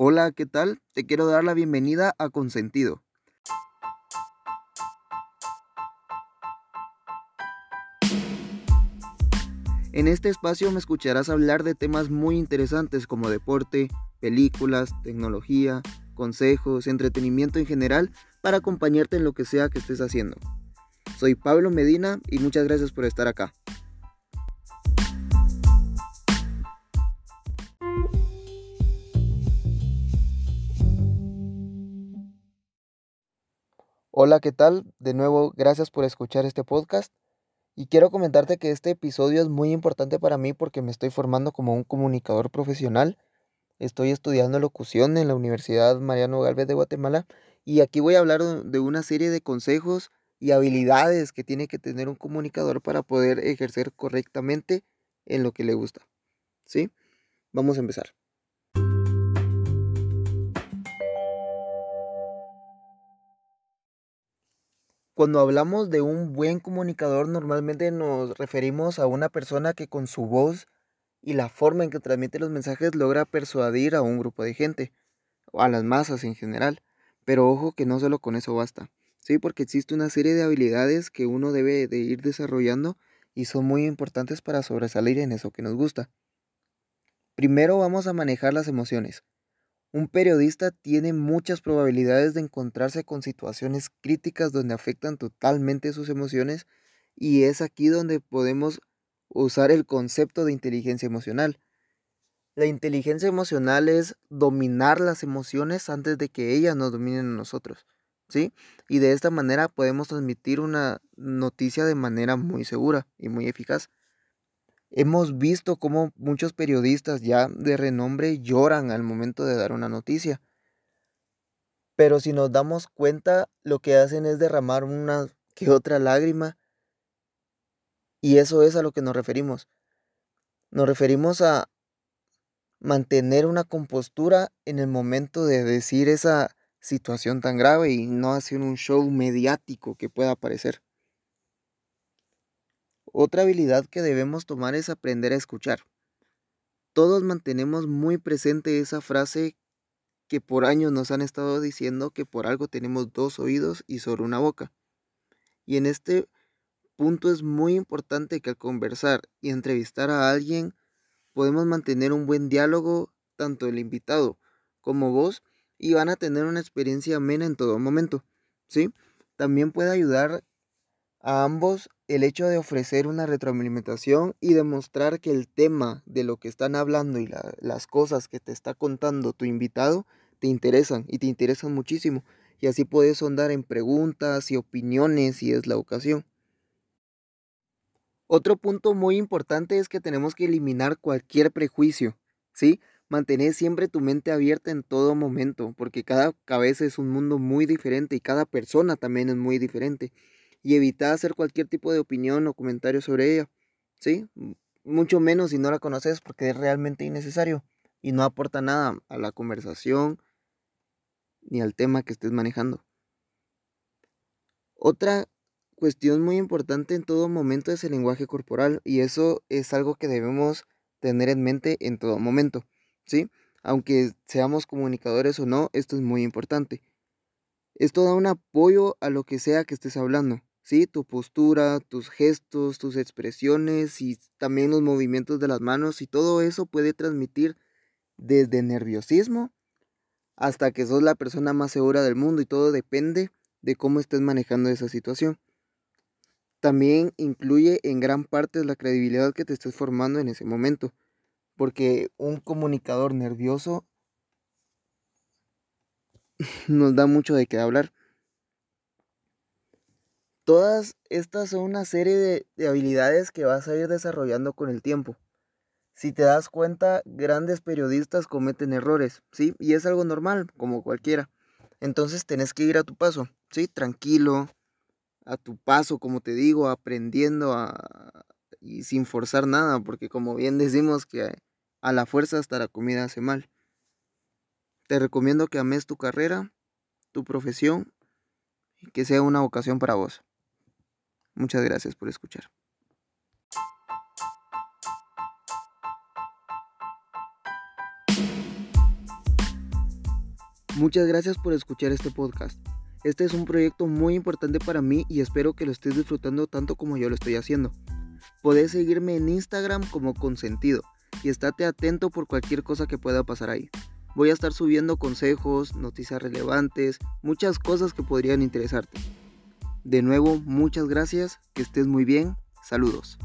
Hola, ¿qué tal? Te quiero dar la bienvenida a Consentido. En este espacio me escucharás hablar de temas muy interesantes como deporte, películas, tecnología, consejos, entretenimiento en general para acompañarte en lo que sea que estés haciendo. Soy Pablo Medina y muchas gracias por estar acá. Hola, ¿qué tal? De nuevo, gracias por escuchar este podcast. Y quiero comentarte que este episodio es muy importante para mí porque me estoy formando como un comunicador profesional. Estoy estudiando locución en la Universidad Mariano Galvez de Guatemala y aquí voy a hablar de una serie de consejos y habilidades que tiene que tener un comunicador para poder ejercer correctamente en lo que le gusta. ¿Sí? Vamos a empezar. Cuando hablamos de un buen comunicador, normalmente nos referimos a una persona que con su voz y la forma en que transmite los mensajes logra persuadir a un grupo de gente, o a las masas en general. Pero ojo que no solo con eso basta, ¿sí? Porque existe una serie de habilidades que uno debe de ir desarrollando y son muy importantes para sobresalir en eso que nos gusta. Primero vamos a manejar las emociones. Un periodista tiene muchas probabilidades de encontrarse con situaciones críticas donde afectan totalmente sus emociones y es aquí donde podemos usar el concepto de inteligencia emocional. La inteligencia emocional es dominar las emociones antes de que ellas nos dominen a nosotros, ¿sí? Y de esta manera podemos transmitir una noticia de manera muy segura y muy eficaz. Hemos visto cómo muchos periodistas ya de renombre lloran al momento de dar una noticia. Pero si nos damos cuenta, lo que hacen es derramar una que otra lágrima. Y eso es a lo que nos referimos. Nos referimos a mantener una compostura en el momento de decir esa situación tan grave y no hacer un show mediático que pueda aparecer. Otra habilidad que debemos tomar es aprender a escuchar. Todos mantenemos muy presente esa frase que por años nos han estado diciendo que por algo tenemos dos oídos y solo una boca. Y en este punto es muy importante que al conversar y entrevistar a alguien podemos mantener un buen diálogo tanto el invitado como vos y van a tener una experiencia amena en todo momento, ¿sí? También puede ayudar a ambos el hecho de ofrecer una retroalimentación y demostrar que el tema de lo que están hablando y las cosas que te está contando tu invitado te interesan y te interesan muchísimo. Y así puedes sondar en preguntas y opiniones si es la ocasión. Otro punto muy importante es que tenemos que eliminar cualquier prejuicio, ¿sí? Mantener siempre tu mente abierta en todo momento, porque cada cabeza es un mundo muy diferente y cada persona también es muy diferente y evitar hacer cualquier tipo de opinión o comentario sobre ella, ¿sí? Mucho menos si no la conoces porque es realmente innecesario y no aporta nada a la conversación ni al tema que estés manejando. Otra cuestión muy importante en todo momento es el lenguaje corporal y eso es algo que debemos tener en mente en todo momento, ¿sí? Aunque seamos comunicadores o no, esto es muy importante. Esto da un apoyo a lo que sea que estés hablando. ¿Sí? Tu postura, tus gestos, tus expresiones y también los movimientos de las manos y todo eso puede transmitir desde nerviosismo hasta que sos la persona más segura del mundo y todo depende de cómo estés manejando esa situación. También incluye en gran parte la credibilidad que te estés formando en ese momento, porque un comunicador nervioso nos da mucho de qué hablar. Todas estas son una serie de, habilidades que vas a ir desarrollando con el tiempo. Si te das cuenta, grandes periodistas cometen errores, ¿sí? Y es algo normal, como cualquiera. Entonces tenés que ir a tu paso, ¿sí? Tranquilo, a tu paso, como te digo, aprendiendo a, y sin forzar nada, porque como bien decimos que a la fuerza hasta la comida hace mal. Te recomiendo que ames tu carrera, tu profesión, y que sea una vocación para vos. Muchas gracias por escuchar. Muchas gracias por escuchar este podcast. Este es un proyecto muy importante para mí y espero que lo estés disfrutando tanto como yo lo estoy haciendo. Podés seguirme en Instagram como Consentido y estate atento por cualquier cosa que pueda pasar ahí. Voy a estar subiendo consejos, noticias relevantes, muchas cosas que podrían interesarte. De nuevo, muchas gracias, que estés muy bien, saludos.